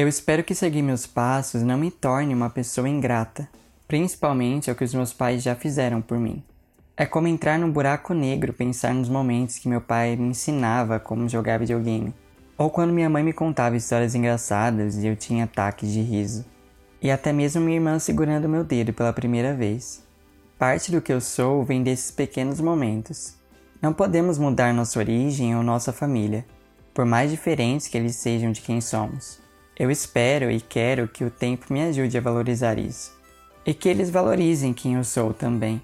Eu espero que seguir meus passos não me torne uma pessoa ingrata, principalmente ao que os meus pais já fizeram por mim. É como entrar num buraco negro pensar nos momentos que meu pai me ensinava como jogar videogame, ou quando minha mãe me contava histórias engraçadas e eu tinha ataques de riso, e até mesmo minha irmã segurando meu dedo pela primeira vez. Parte do que eu sou vem desses pequenos momentos. Não podemos mudar nossa origem ou nossa família, por mais diferentes que eles sejam de quem somos. Eu espero e quero que o tempo me ajude a valorizar isso e que eles valorizem quem eu sou também.